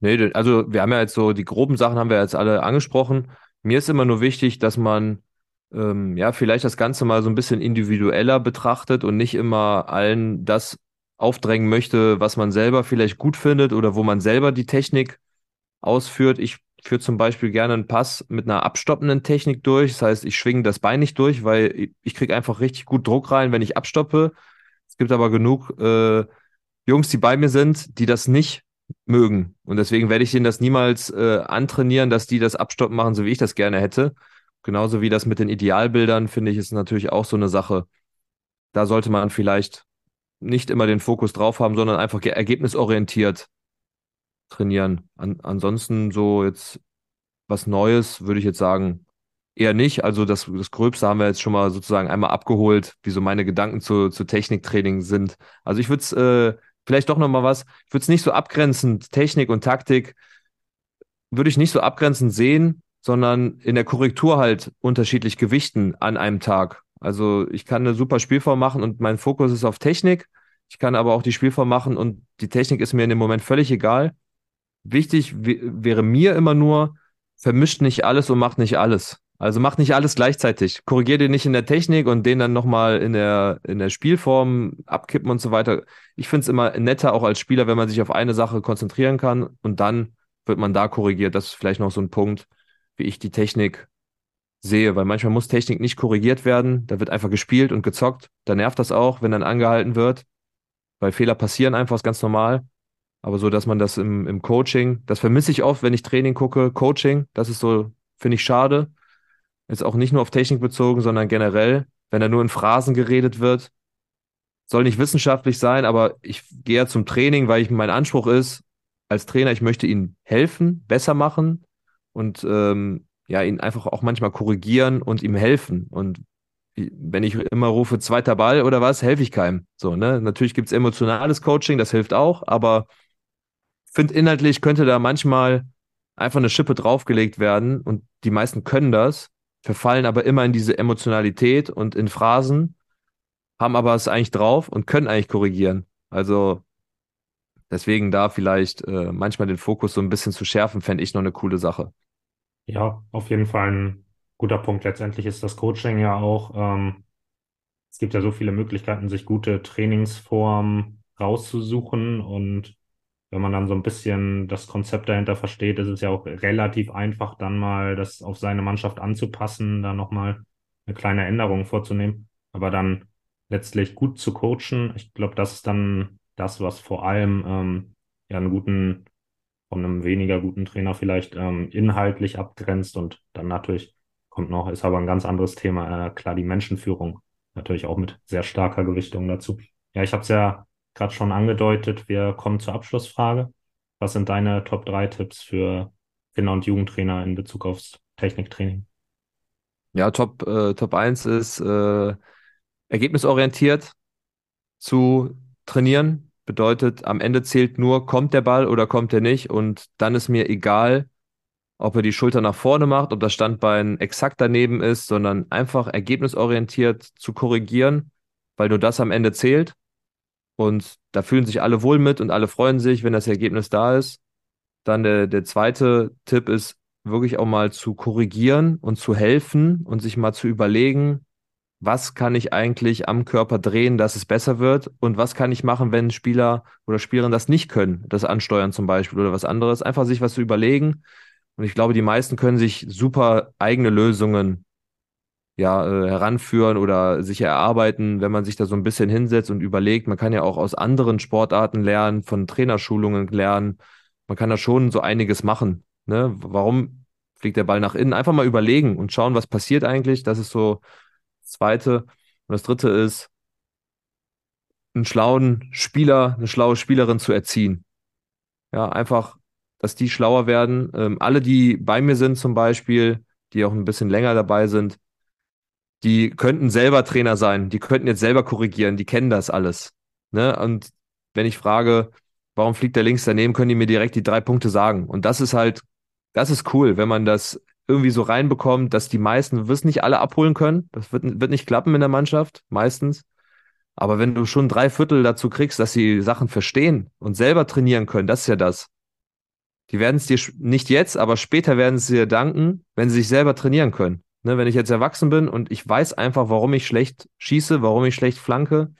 Nee, also wir haben ja jetzt so, die groben Sachen haben wir jetzt alle angesprochen. Mir ist immer nur wichtig, dass man ähm, ja vielleicht das Ganze mal so ein bisschen individueller betrachtet und nicht immer allen das aufdrängen möchte, was man selber vielleicht gut findet oder wo man selber die Technik ausführt. Ich führe zum Beispiel gerne einen Pass mit einer abstoppenden Technik durch. Das heißt, ich schwinge das Bein nicht durch, weil ich kriege einfach richtig gut Druck rein, wenn ich abstoppe. Es gibt aber genug äh, Jungs, die bei mir sind, die das nicht mögen. Und deswegen werde ich denen das niemals äh, antrainieren, dass die das Abstoppen machen, so wie ich das gerne hätte. Genauso wie das mit den Idealbildern, finde ich, ist natürlich auch so eine Sache. Da sollte man vielleicht nicht immer den Fokus drauf haben, sondern einfach ergebnisorientiert trainieren. An, ansonsten so jetzt was Neues würde ich jetzt sagen, eher nicht. Also das, das Gröbste haben wir jetzt schon mal sozusagen einmal abgeholt, wie so meine Gedanken zu, zu Techniktraining sind. Also ich würde es äh, vielleicht doch nochmal was, ich würde es nicht so abgrenzend, Technik und Taktik, würde ich nicht so abgrenzend sehen, sondern in der Korrektur halt unterschiedlich gewichten an einem Tag. Also ich kann eine super Spielform machen und mein Fokus ist auf Technik. Ich kann aber auch die Spielform machen und die Technik ist mir in dem Moment völlig egal. Wichtig wäre mir immer nur, vermischt nicht alles und macht nicht alles. Also macht nicht alles gleichzeitig. Korrigier den nicht in der Technik und den dann nochmal in der, in der Spielform abkippen und so weiter. Ich finde es immer netter, auch als Spieler, wenn man sich auf eine Sache konzentrieren kann und dann wird man da korrigiert. Das ist vielleicht noch so ein Punkt, wie ich die Technik sehe, weil manchmal muss Technik nicht korrigiert werden. Da wird einfach gespielt und gezockt. Da nervt das auch, wenn dann angehalten wird, weil Fehler passieren einfach, ist ganz normal. Aber so, dass man das im, im Coaching, das vermisse ich oft, wenn ich Training gucke, Coaching, das ist so, finde ich schade Jetzt auch nicht nur auf Technik bezogen, sondern generell, wenn da nur in Phrasen geredet wird. Soll nicht wissenschaftlich sein, aber ich gehe ja zum Training, weil ich mein Anspruch ist, als Trainer, ich möchte ihnen helfen, besser machen und ähm, ja, ihn einfach auch manchmal korrigieren und ihm helfen. Und wenn ich immer rufe, zweiter Ball oder was, helfe ich keinem. So, ne? Natürlich gibt es emotionales Coaching, das hilft auch, aber finde inhaltlich könnte da manchmal einfach eine Schippe draufgelegt werden und die meisten können das verfallen aber immer in diese Emotionalität und in Phrasen, haben aber es eigentlich drauf und können eigentlich korrigieren. Also deswegen da vielleicht äh, manchmal den Fokus so ein bisschen zu schärfen, fände ich noch eine coole Sache. Ja, auf jeden Fall ein guter Punkt. Letztendlich ist das Coaching ja auch, ähm, es gibt ja so viele Möglichkeiten, sich gute Trainingsformen rauszusuchen und wenn man dann so ein bisschen das Konzept dahinter versteht, ist es ja auch relativ einfach, dann mal das auf seine Mannschaft anzupassen, da nochmal eine kleine Änderung vorzunehmen, aber dann letztlich gut zu coachen. Ich glaube, das ist dann das, was vor allem ähm, ja einen guten, von einem weniger guten Trainer vielleicht ähm, inhaltlich abgrenzt und dann natürlich kommt noch, ist aber ein ganz anderes Thema, äh, klar, die Menschenführung natürlich auch mit sehr starker Gewichtung dazu. Ja, ich habe es ja gerade schon angedeutet, wir kommen zur Abschlussfrage. Was sind deine Top 3 Tipps für Kinder- und Jugendtrainer in Bezug aufs Techniktraining? Ja, Top, äh, Top 1 ist äh, ergebnisorientiert zu trainieren. Bedeutet, am Ende zählt nur, kommt der Ball oder kommt er nicht. Und dann ist mir egal, ob er die Schulter nach vorne macht, ob das Standbein exakt daneben ist, sondern einfach ergebnisorientiert zu korrigieren, weil nur das am Ende zählt. Und da fühlen sich alle wohl mit und alle freuen sich, wenn das Ergebnis da ist. Dann der, der zweite Tipp ist, wirklich auch mal zu korrigieren und zu helfen und sich mal zu überlegen, was kann ich eigentlich am Körper drehen, dass es besser wird und was kann ich machen, wenn Spieler oder Spielerinnen das nicht können, das ansteuern zum Beispiel oder was anderes. Einfach sich was zu überlegen. Und ich glaube, die meisten können sich super eigene Lösungen ja, äh, heranführen oder sich erarbeiten, wenn man sich da so ein bisschen hinsetzt und überlegt. Man kann ja auch aus anderen Sportarten lernen, von Trainerschulungen lernen. Man kann da schon so einiges machen. Ne? Warum fliegt der Ball nach innen? Einfach mal überlegen und schauen, was passiert eigentlich. Das ist so das Zweite. Und das Dritte ist, einen schlauen Spieler, eine schlaue Spielerin zu erziehen. Ja, einfach, dass die schlauer werden. Ähm, alle, die bei mir sind zum Beispiel, die auch ein bisschen länger dabei sind, die könnten selber Trainer sein, die könnten jetzt selber korrigieren, die kennen das alles. Ne? Und wenn ich frage, warum fliegt der links daneben, können die mir direkt die drei Punkte sagen. Und das ist halt, das ist cool, wenn man das irgendwie so reinbekommt, dass die meisten, wirst nicht alle abholen können. Das wird, wird nicht klappen in der Mannschaft, meistens. Aber wenn du schon drei Viertel dazu kriegst, dass sie Sachen verstehen und selber trainieren können, das ist ja das. Die werden es dir nicht jetzt, aber später werden sie dir danken, wenn sie sich selber trainieren können. Ne, wenn ich jetzt erwachsen bin und ich weiß einfach, warum ich schlecht schieße, warum ich schlecht flanke,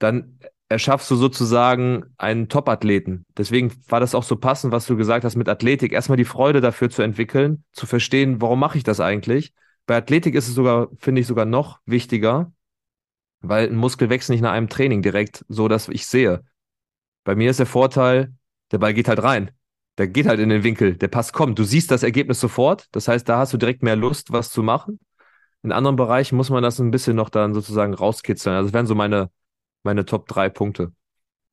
dann erschaffst du sozusagen einen Top-Athleten. Deswegen war das auch so passend, was du gesagt hast mit Athletik. Erstmal die Freude dafür zu entwickeln, zu verstehen, warum mache ich das eigentlich. Bei Athletik ist es sogar, finde ich, sogar noch wichtiger, weil ein Muskel wächst nicht nach einem Training direkt so, dass ich sehe. Bei mir ist der Vorteil, der Ball geht halt rein. Der geht halt in den Winkel, der Pass kommt. Du siehst das Ergebnis sofort. Das heißt, da hast du direkt mehr Lust, was zu machen. In anderen Bereichen muss man das ein bisschen noch dann sozusagen rauskitzeln. Also das wären so meine, meine Top drei Punkte.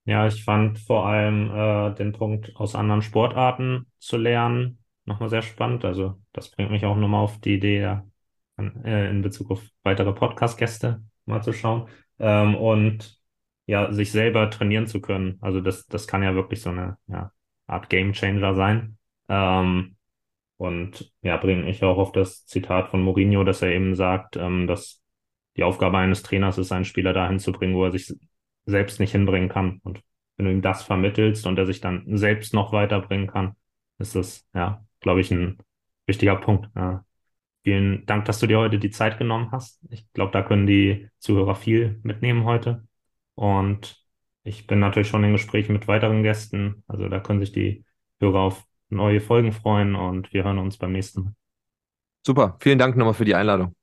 Ja, ich fand vor allem äh, den Punkt aus anderen Sportarten zu lernen nochmal sehr spannend. Also das bringt mich auch nochmal auf die Idee, äh, in Bezug auf weitere Podcast-Gäste mal zu schauen. Ähm, und ja, sich selber trainieren zu können. Also das, das kann ja wirklich so eine ja, Art Game Changer sein. Ähm, und ja, bringt mich auch auf das Zitat von Mourinho, dass er eben sagt, ähm, dass die Aufgabe eines Trainers ist, einen Spieler dahin zu bringen, wo er sich selbst nicht hinbringen kann. Und wenn du ihm das vermittelst und er sich dann selbst noch weiterbringen kann, ist das, ja, glaube ich, ein wichtiger Punkt. Ja. Vielen Dank, dass du dir heute die Zeit genommen hast. Ich glaube, da können die Zuhörer viel mitnehmen heute. Und ich bin natürlich schon in Gesprächen mit weiteren Gästen. Also da können sich die Hörer auf neue Folgen freuen und wir hören uns beim nächsten Mal. Super. Vielen Dank nochmal für die Einladung.